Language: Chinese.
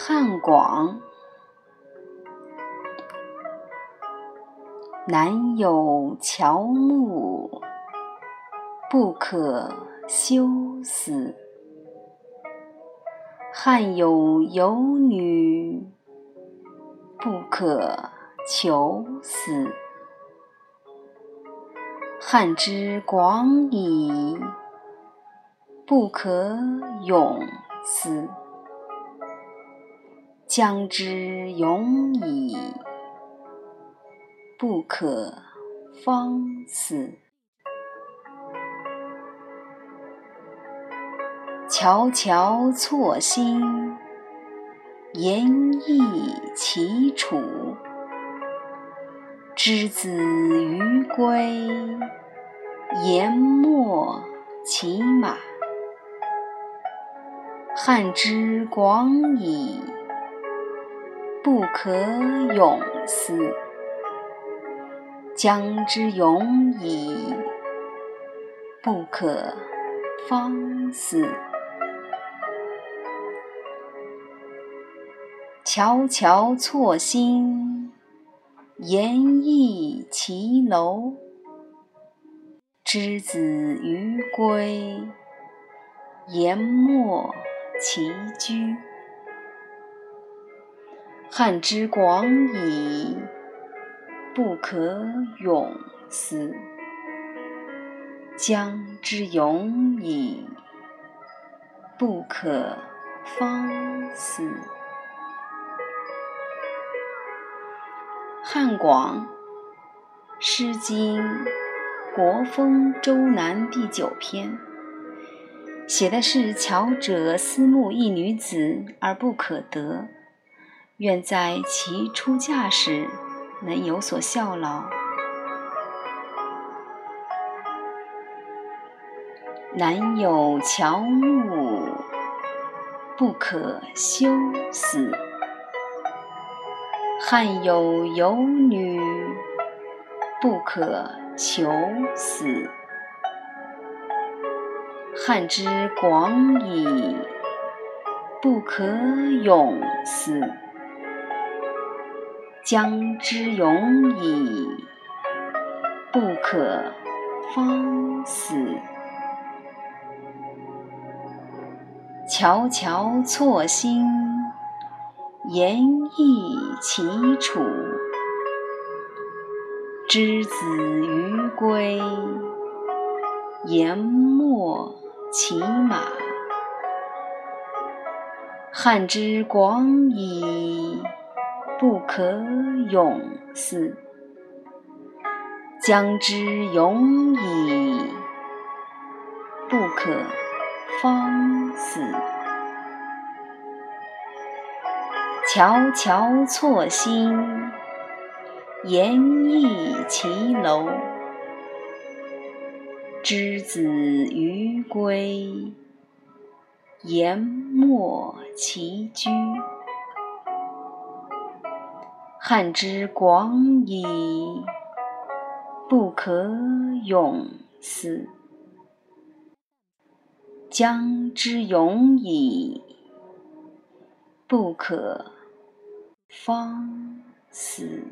汉广，南有乔木，不可休思；汉有游女，不可求思。汉之广矣，不可泳思。江之永矣，不可方思。翘翘错薪，言意其楚。之子于归，言秣其马。汉之广矣。不可泳思，江之永矣，不可方思。翘翘错薪，言意齐楼。之子于归，言秣其居。汉之广矣，不可泳思；江之永矣，不可方思。汉广，《诗经·国风·周南》第九篇，写的是巧者思慕一女子而不可得。愿在其出嫁时能有所效劳。男有乔木，不可休死；汉有游女，不可求死。汉之广矣，不可泳思。江之永矣，不可方思。翘翘错薪，言意其楚。之子于归，言秣其马。汉之广矣。不可泳思，江之永矣，不可方思。翘翘错薪，言意齐楼。之子于归，言秣其居。汉之广矣，不可泳思；江之永矣，不可方思。